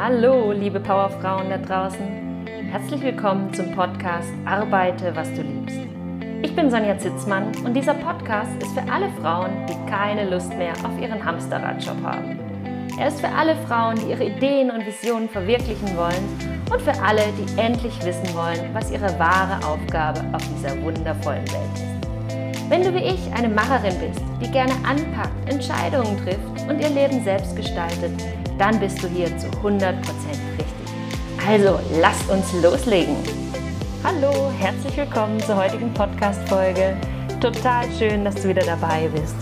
Hallo, liebe Powerfrauen da draußen. Herzlich willkommen zum Podcast Arbeite, was du liebst. Ich bin Sonja Zitzmann und dieser Podcast ist für alle Frauen, die keine Lust mehr auf ihren Hamsterradjob haben. Er ist für alle Frauen, die ihre Ideen und Visionen verwirklichen wollen und für alle, die endlich wissen wollen, was ihre wahre Aufgabe auf dieser wundervollen Welt ist. Wenn du wie ich eine Macherin bist, die gerne anpackt, Entscheidungen trifft und ihr Leben selbst gestaltet, dann bist du hier zu 100% richtig. Also, lasst uns loslegen. Hallo, herzlich willkommen zur heutigen Podcast-Folge. Total schön, dass du wieder dabei bist.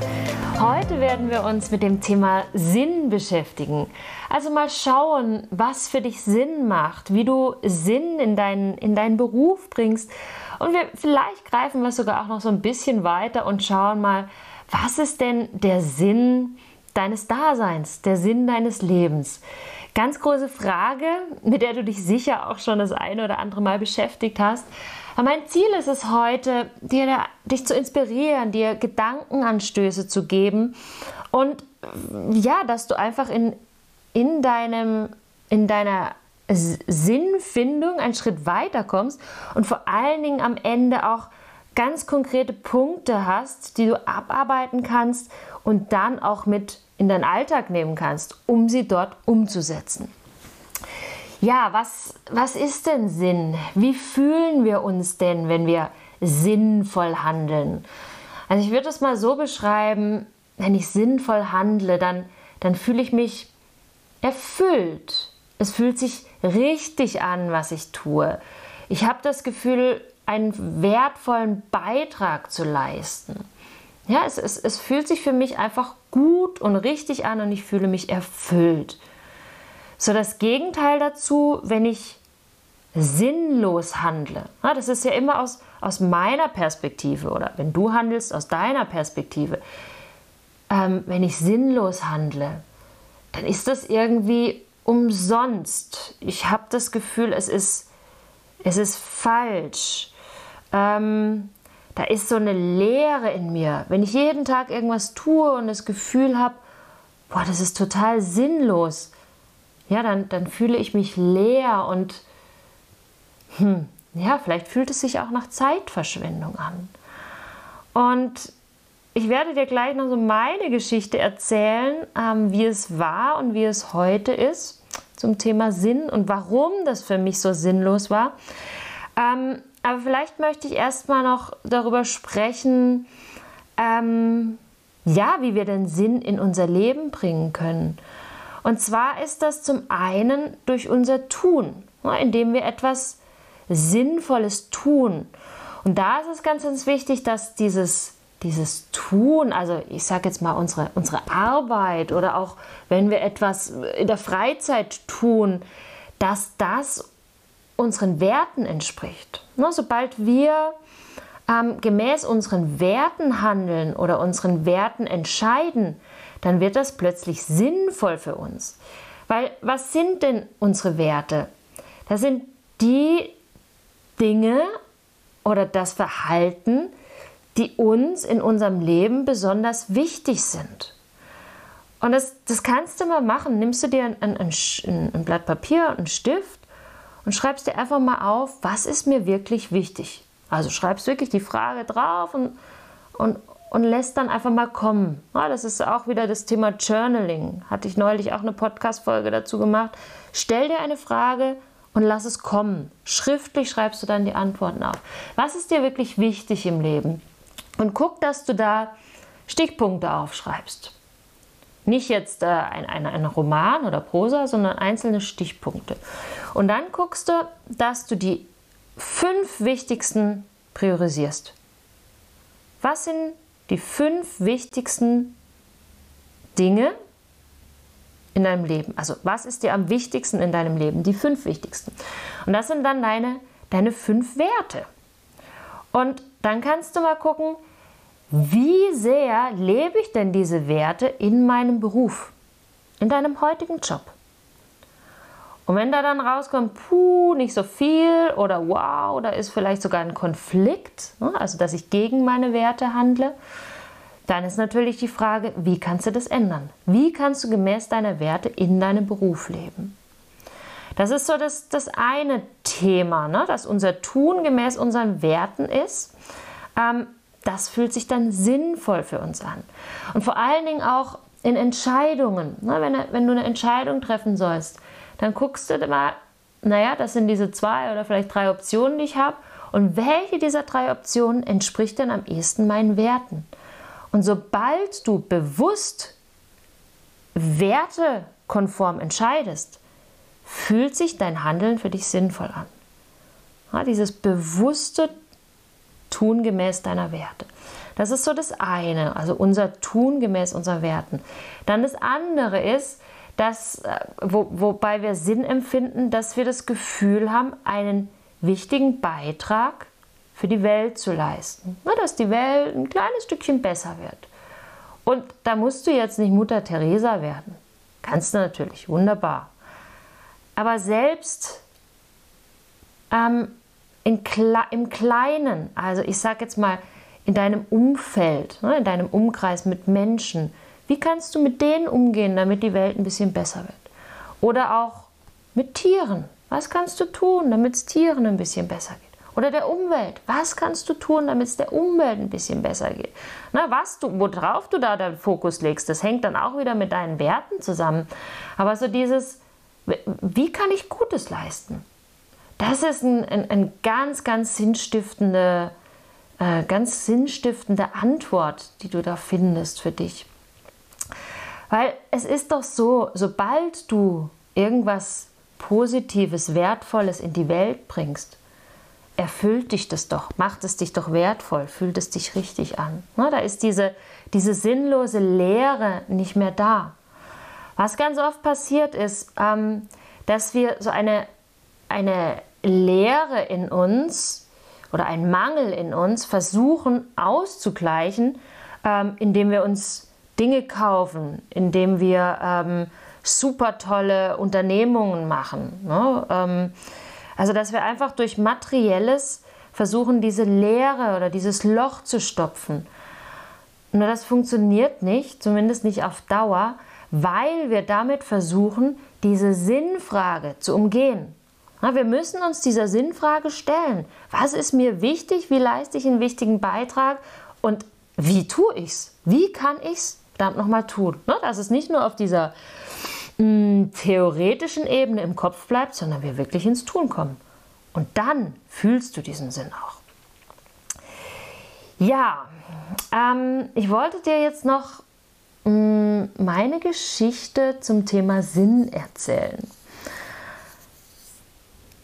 Heute werden wir uns mit dem Thema Sinn beschäftigen. Also mal schauen, was für dich Sinn macht, wie du Sinn in deinen, in deinen Beruf bringst. Und wir, vielleicht greifen wir sogar auch noch so ein bisschen weiter und schauen mal, was ist denn der Sinn deines Daseins, der Sinn deines Lebens? Ganz große Frage, mit der du dich sicher auch schon das eine oder andere Mal beschäftigt hast. Aber mein Ziel ist es heute, dir, dich zu inspirieren, dir Gedankenanstöße zu geben und ja, dass du einfach in, in, deinem, in deiner Sinnfindung einen Schritt weiter kommst und vor allen Dingen am Ende auch ganz konkrete Punkte hast, die du abarbeiten kannst und dann auch mit in deinen Alltag nehmen kannst, um sie dort umzusetzen. Ja, was, was ist denn Sinn? Wie fühlen wir uns denn, wenn wir sinnvoll handeln? Also ich würde es mal so beschreiben, wenn ich sinnvoll handle, dann, dann fühle ich mich erfüllt. Es fühlt sich richtig an, was ich tue. Ich habe das Gefühl, einen wertvollen Beitrag zu leisten. Ja, es, es, es fühlt sich für mich einfach gut und richtig an und ich fühle mich erfüllt. So das Gegenteil dazu, wenn ich sinnlos handle. Ja, das ist ja immer aus, aus meiner Perspektive oder wenn du handelst aus deiner Perspektive. Ähm, wenn ich sinnlos handle, dann ist das irgendwie umsonst. Ich habe das Gefühl, es ist, es ist falsch. Ähm, da ist so eine Leere in mir. Wenn ich jeden Tag irgendwas tue und das Gefühl habe, boah, das ist total sinnlos, ja, dann, dann fühle ich mich leer und hm, ja, vielleicht fühlt es sich auch nach Zeitverschwendung an. Und ich werde dir gleich noch so meine Geschichte erzählen, ähm, wie es war und wie es heute ist zum Thema Sinn und warum das für mich so sinnlos war. Ähm, aber vielleicht möchte ich erstmal noch darüber sprechen, ähm, ja, wie wir den Sinn in unser Leben bringen können. Und zwar ist das zum einen durch unser Tun, ne, indem wir etwas Sinnvolles tun. Und da ist es ganz, ganz wichtig, dass dieses, dieses Tun, also ich sage jetzt mal unsere, unsere Arbeit oder auch wenn wir etwas in der Freizeit tun, dass das unseren Werten entspricht. Ne, sobald wir ähm, gemäß unseren Werten handeln oder unseren Werten entscheiden, dann wird das plötzlich sinnvoll für uns. Weil was sind denn unsere Werte? Das sind die Dinge oder das Verhalten, die uns in unserem Leben besonders wichtig sind. Und das, das kannst du mal machen. Nimmst du dir ein, ein, ein, Blatt Papier einen Stift und schreibst dir einfach mal auf, was ist mir wirklich wichtig. Also schreibst wirklich die Frage drauf und, und, und lässt dann einfach mal kommen. Ja, das ist auch wieder das Thema Journaling. Hatte ich neulich auch eine Podcast-Folge dazu gemacht. Stell dir eine Frage und lass es kommen. Schriftlich schreibst du dann die Antworten auf. Was ist dir wirklich wichtig im Leben? Und guck, dass du da Stichpunkte aufschreibst. Nicht jetzt äh, ein, ein, ein Roman oder Prosa, sondern einzelne Stichpunkte. Und dann guckst du, dass du die fünf wichtigsten priorisierst. Was sind die fünf wichtigsten Dinge in deinem Leben? Also was ist dir am wichtigsten in deinem Leben? Die fünf wichtigsten. Und das sind dann deine, deine fünf Werte. Und dann kannst du mal gucken, wie sehr lebe ich denn diese Werte in meinem Beruf, in deinem heutigen Job? Und wenn da dann rauskommt, puh, nicht so viel oder wow, da ist vielleicht sogar ein Konflikt, ne, also dass ich gegen meine Werte handle, dann ist natürlich die Frage, wie kannst du das ändern? Wie kannst du gemäß deiner Werte in deinem Beruf leben? Das ist so das, das eine Thema, ne? dass unser Tun gemäß unseren Werten ist. Ähm, das fühlt sich dann sinnvoll für uns an. Und vor allen Dingen auch in Entscheidungen. Ne? Wenn, wenn du eine Entscheidung treffen sollst, dann guckst du mal, naja, das sind diese zwei oder vielleicht drei Optionen, die ich habe. Und welche dieser drei Optionen entspricht denn am ehesten meinen Werten? Und sobald du bewusst wertekonform entscheidest, fühlt sich dein Handeln für dich sinnvoll an. Ja, dieses bewusste Tun gemäß deiner Werte. Das ist so das eine, also unser Tun gemäß unseren Werten. Dann das andere ist, dass, äh, wo, wobei wir Sinn empfinden, dass wir das Gefühl haben, einen wichtigen Beitrag für die Welt zu leisten. Na, dass die Welt ein kleines Stückchen besser wird. Und da musst du jetzt nicht Mutter Teresa werden. Kannst du natürlich, wunderbar. Aber selbst ähm, in, im Kleinen, also ich sage jetzt mal in deinem Umfeld, ne, in deinem Umkreis mit Menschen, wie kannst du mit denen umgehen, damit die Welt ein bisschen besser wird? Oder auch mit Tieren. Was kannst du tun, damit es Tieren ein bisschen besser geht? Oder der Umwelt. Was kannst du tun, damit es der Umwelt ein bisschen besser geht? Na, was du, worauf du da den Fokus legst, das hängt dann auch wieder mit deinen Werten zusammen. Aber so dieses, wie kann ich Gutes leisten? Das ist ein, ein, ein ganz, ganz sinnstiftende, äh, ganz sinnstiftende Antwort, die du da findest für dich. Weil es ist doch so, sobald du irgendwas Positives, Wertvolles in die Welt bringst, erfüllt dich das doch, macht es dich doch wertvoll, fühlt es dich richtig an. Na, da ist diese, diese sinnlose Leere nicht mehr da. Was ganz oft passiert ist, ähm, dass wir so eine, eine Leere in uns oder einen Mangel in uns versuchen auszugleichen, ähm, indem wir uns Dinge kaufen, indem wir ähm, super tolle Unternehmungen machen. Ne? Ähm, also, dass wir einfach durch Materielles versuchen, diese Leere oder dieses Loch zu stopfen. Nur das funktioniert nicht, zumindest nicht auf Dauer, weil wir damit versuchen, diese Sinnfrage zu umgehen. Wir müssen uns dieser Sinnfrage stellen. Was ist mir wichtig? Wie leiste ich einen wichtigen Beitrag? Und wie tue ich es? Wie kann ich es verdammt nochmal tun? Dass es nicht nur auf dieser mh, theoretischen Ebene im Kopf bleibt, sondern wir wirklich ins Tun kommen. Und dann fühlst du diesen Sinn auch. Ja, ähm, ich wollte dir jetzt noch mh, meine Geschichte zum Thema Sinn erzählen.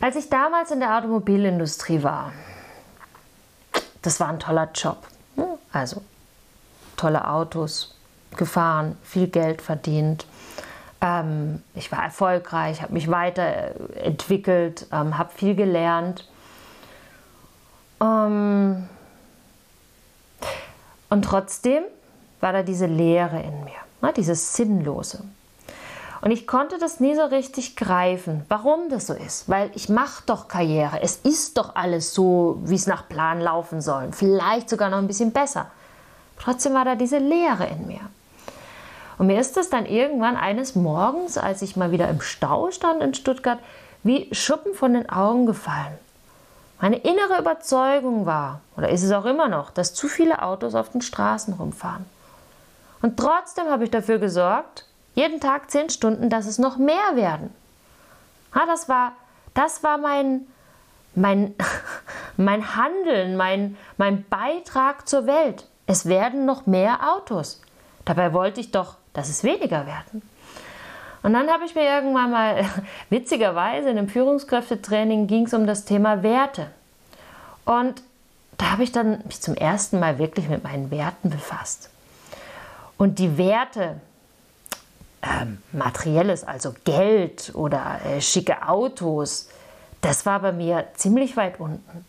Als ich damals in der Automobilindustrie war, das war ein toller Job. Also tolle Autos gefahren, viel Geld verdient. Ähm, ich war erfolgreich, habe mich weiterentwickelt, ähm, habe viel gelernt. Ähm, und trotzdem war da diese Leere in mir, ne, dieses Sinnlose. Und ich konnte das nie so richtig greifen, warum das so ist. Weil ich mache doch Karriere. Es ist doch alles so, wie es nach Plan laufen soll. Vielleicht sogar noch ein bisschen besser. Trotzdem war da diese Leere in mir. Und mir ist das dann irgendwann eines Morgens, als ich mal wieder im Stau stand in Stuttgart, wie Schuppen von den Augen gefallen. Meine innere Überzeugung war, oder ist es auch immer noch, dass zu viele Autos auf den Straßen rumfahren. Und trotzdem habe ich dafür gesorgt, jeden Tag zehn Stunden, dass es noch mehr werden. Ja, das war, das war mein, mein, mein Handeln, mein, mein Beitrag zur Welt. Es werden noch mehr Autos. Dabei wollte ich doch, dass es weniger werden. Und dann habe ich mir irgendwann mal, witzigerweise in einem Führungskräftetraining ging es um das Thema Werte. Und da habe ich dann mich zum ersten Mal wirklich mit meinen Werten befasst. Und die Werte, ähm, Materielles, also Geld oder äh, schicke Autos, das war bei mir ziemlich weit unten.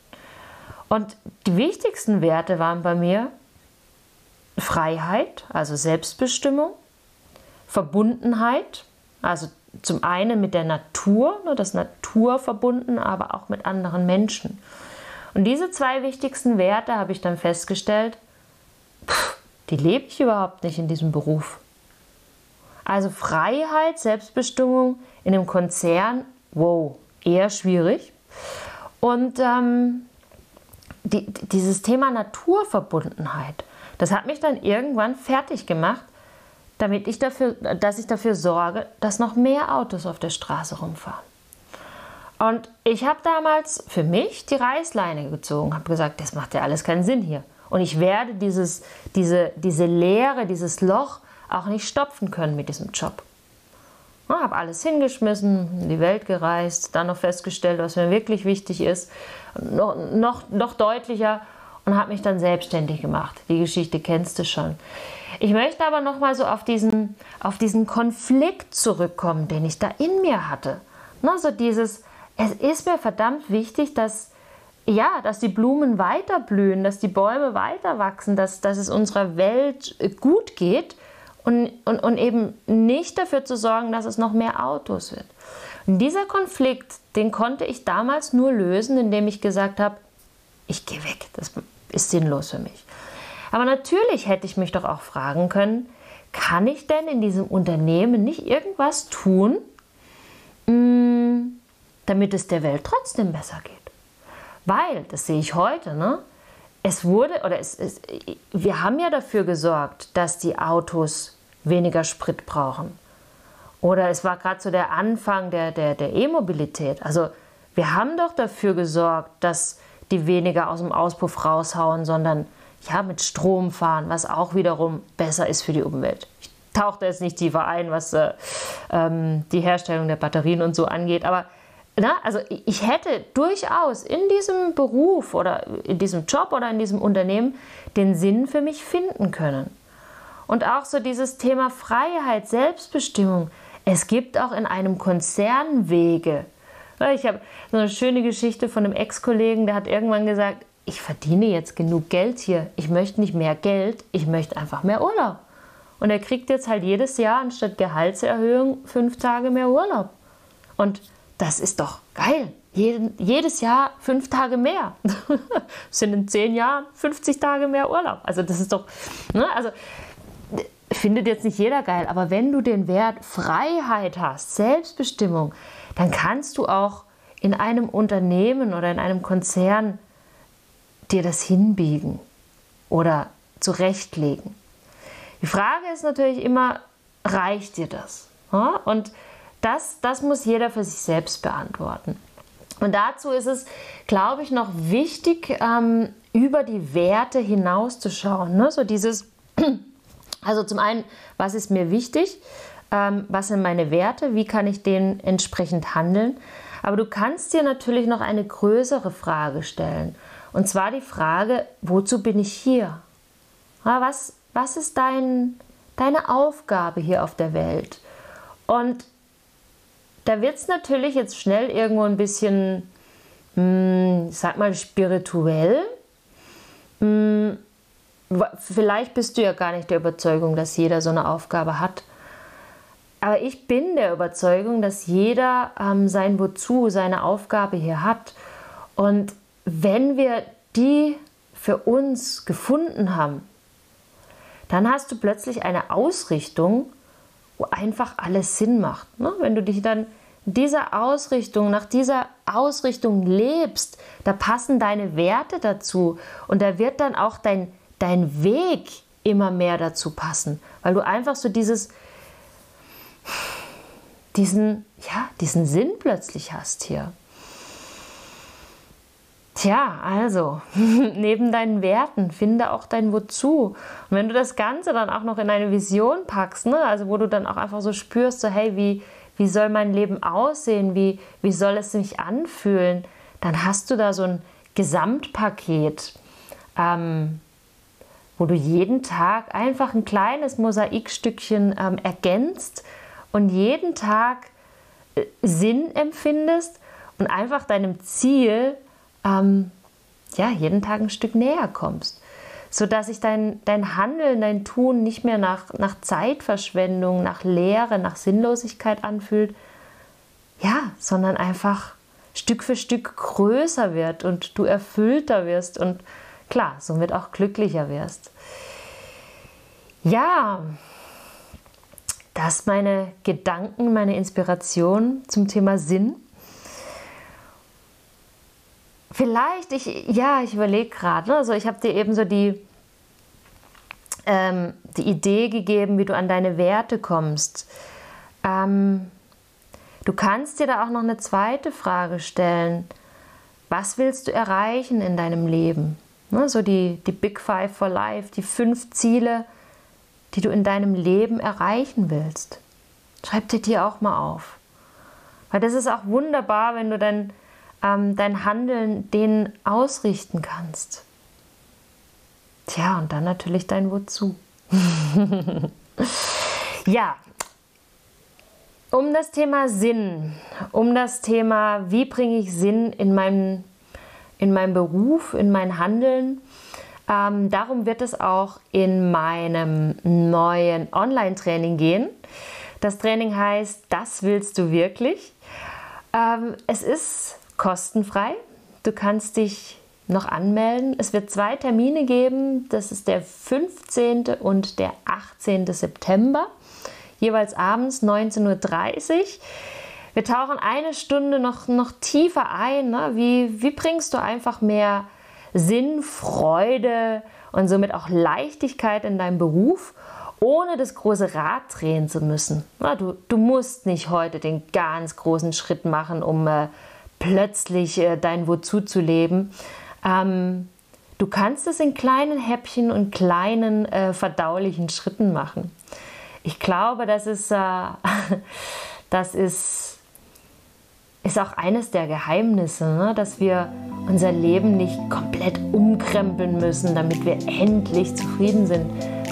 Und die wichtigsten Werte waren bei mir Freiheit, also Selbstbestimmung, Verbundenheit, also zum einen mit der Natur, ne, das Natur verbunden, aber auch mit anderen Menschen. Und diese zwei wichtigsten Werte habe ich dann festgestellt, pff, die lebe ich überhaupt nicht in diesem Beruf. Also Freiheit, Selbstbestimmung in einem Konzern wow, eher schwierig. Und ähm, die, dieses Thema Naturverbundenheit, das hat mich dann irgendwann fertig gemacht, damit ich dafür, dass ich dafür sorge, dass noch mehr Autos auf der Straße rumfahren. Und ich habe damals für mich die Reißleine gezogen, habe gesagt, das macht ja alles keinen Sinn hier. Und ich werde dieses, diese, diese Leere, dieses Loch auch nicht stopfen können mit diesem Job. Ich habe alles hingeschmissen, in die Welt gereist, dann noch festgestellt, was mir wirklich wichtig ist, noch, noch, noch deutlicher und habe mich dann selbstständig gemacht. Die Geschichte kennst du schon. Ich möchte aber noch mal so auf diesen, auf diesen Konflikt zurückkommen, den ich da in mir hatte. Na, so dieses, es ist mir verdammt wichtig, dass, ja, dass die Blumen weiter blühen, dass die Bäume weiter wachsen, dass, dass es unserer Welt gut geht und, und, und eben nicht dafür zu sorgen, dass es noch mehr Autos wird. Und dieser Konflikt, den konnte ich damals nur lösen, indem ich gesagt habe, ich gehe weg, das ist sinnlos für mich. Aber natürlich hätte ich mich doch auch fragen können, kann ich denn in diesem Unternehmen nicht irgendwas tun, mm, damit es der Welt trotzdem besser geht? Weil, das sehe ich heute, ne? Es wurde, oder es, es, wir haben ja dafür gesorgt, dass die Autos weniger Sprit brauchen. Oder es war gerade so der Anfang der, der, der E-Mobilität. Also wir haben doch dafür gesorgt, dass die weniger aus dem Auspuff raushauen, sondern ja, mit Strom fahren, was auch wiederum besser ist für die Umwelt. Ich tauche da jetzt nicht tiefer ein, was äh, ähm, die Herstellung der Batterien und so angeht, aber na, also ich hätte durchaus in diesem Beruf oder in diesem Job oder in diesem Unternehmen den Sinn für mich finden können. Und auch so dieses Thema Freiheit, Selbstbestimmung. Es gibt auch in einem Konzern Wege. Ich habe so eine schöne Geschichte von einem Ex-Kollegen, der hat irgendwann gesagt, ich verdiene jetzt genug Geld hier. Ich möchte nicht mehr Geld, ich möchte einfach mehr Urlaub. Und er kriegt jetzt halt jedes Jahr anstatt Gehaltserhöhung fünf Tage mehr Urlaub. Und das ist doch geil. Jeden, jedes Jahr fünf Tage mehr. sind in zehn Jahren 50 Tage mehr Urlaub. Also das ist doch, ne? also findet jetzt nicht jeder geil, aber wenn du den Wert Freiheit hast, Selbstbestimmung, dann kannst du auch in einem Unternehmen oder in einem Konzern dir das hinbiegen oder zurechtlegen. Die Frage ist natürlich immer, reicht dir das? Und das, das muss jeder für sich selbst beantworten. Und dazu ist es, glaube ich, noch wichtig, ähm, über die Werte hinauszuschauen. Ne? So dieses, also zum einen, was ist mir wichtig? Ähm, was sind meine Werte? Wie kann ich denen entsprechend handeln? Aber du kannst dir natürlich noch eine größere Frage stellen. Und zwar die Frage, wozu bin ich hier? Was, was ist dein, deine Aufgabe hier auf der Welt? Und da wird es natürlich jetzt schnell irgendwo ein bisschen, hm, ich sag mal, spirituell. Hm, vielleicht bist du ja gar nicht der Überzeugung, dass jeder so eine Aufgabe hat. Aber ich bin der Überzeugung, dass jeder ähm, sein Wozu, seine Aufgabe hier hat. Und wenn wir die für uns gefunden haben, dann hast du plötzlich eine Ausrichtung, einfach alles Sinn macht. Ne? Wenn du dich dann in dieser Ausrichtung, nach dieser Ausrichtung lebst, da passen deine Werte dazu und da wird dann auch dein, dein Weg immer mehr dazu passen, weil du einfach so dieses, diesen, ja, diesen Sinn plötzlich hast hier. Tja, also, neben deinen Werten finde auch dein Wozu. Und wenn du das Ganze dann auch noch in eine Vision packst, ne, also wo du dann auch einfach so spürst, so hey, wie, wie soll mein Leben aussehen, wie, wie soll es sich anfühlen, dann hast du da so ein Gesamtpaket, ähm, wo du jeden Tag einfach ein kleines Mosaikstückchen ähm, ergänzt und jeden Tag äh, Sinn empfindest und einfach deinem Ziel ähm, ja, jeden Tag ein Stück näher kommst. Sodass sich dein, dein Handeln, dein Tun nicht mehr nach, nach Zeitverschwendung, nach Leere, nach Sinnlosigkeit anfühlt, ja, sondern einfach Stück für Stück größer wird und du erfüllter wirst und klar, somit auch glücklicher wirst. Ja, das meine Gedanken, meine Inspiration zum Thema Sinn. Vielleicht, ich, ja, ich überlege gerade, ne? also ich habe dir eben so die, ähm, die Idee gegeben, wie du an deine Werte kommst. Ähm, du kannst dir da auch noch eine zweite Frage stellen. Was willst du erreichen in deinem Leben? Ne? So die, die Big Five for Life, die fünf Ziele, die du in deinem Leben erreichen willst. Schreib dir die auch mal auf. Weil das ist auch wunderbar, wenn du dann ähm, dein Handeln denen ausrichten kannst. Tja, und dann natürlich dein Wozu. ja, um das Thema Sinn, um das Thema, wie bringe ich Sinn in meinen in meinem Beruf, in mein Handeln. Ähm, darum wird es auch in meinem neuen Online-Training gehen. Das Training heißt, das willst du wirklich. Ähm, es ist kostenfrei. Du kannst dich noch anmelden. Es wird zwei Termine geben. Das ist der 15. und der 18. September, jeweils abends 19.30 Uhr. Wir tauchen eine Stunde noch, noch tiefer ein. Ne? Wie, wie bringst du einfach mehr Sinn, Freude und somit auch Leichtigkeit in deinem Beruf, ohne das große Rad drehen zu müssen? Na, du, du musst nicht heute den ganz großen Schritt machen, um äh, plötzlich äh, dein Wozu zu leben. Ähm, du kannst es in kleinen Häppchen und kleinen äh, verdaulichen Schritten machen. Ich glaube, das ist, äh, das ist ist auch eines der Geheimnisse, ne? dass wir unser Leben nicht komplett umkrempeln müssen, damit wir endlich zufrieden sind,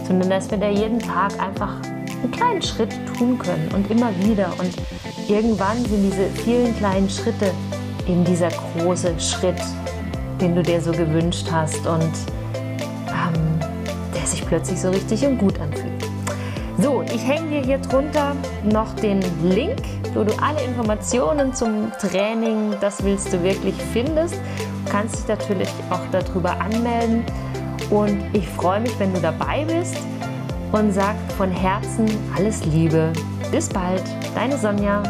sondern dass wir da jeden Tag einfach einen kleinen Schritt tun können und immer wieder. Und irgendwann sind diese vielen kleinen Schritte eben dieser große Schritt, den du dir so gewünscht hast und ähm, der sich plötzlich so richtig und gut anfühlt. So, ich hänge dir hier drunter noch den Link wo du alle Informationen zum Training, das willst du wirklich findest. Du kannst dich natürlich auch darüber anmelden und ich freue mich, wenn du dabei bist und sag von Herzen alles Liebe. Bis bald, deine Sonja.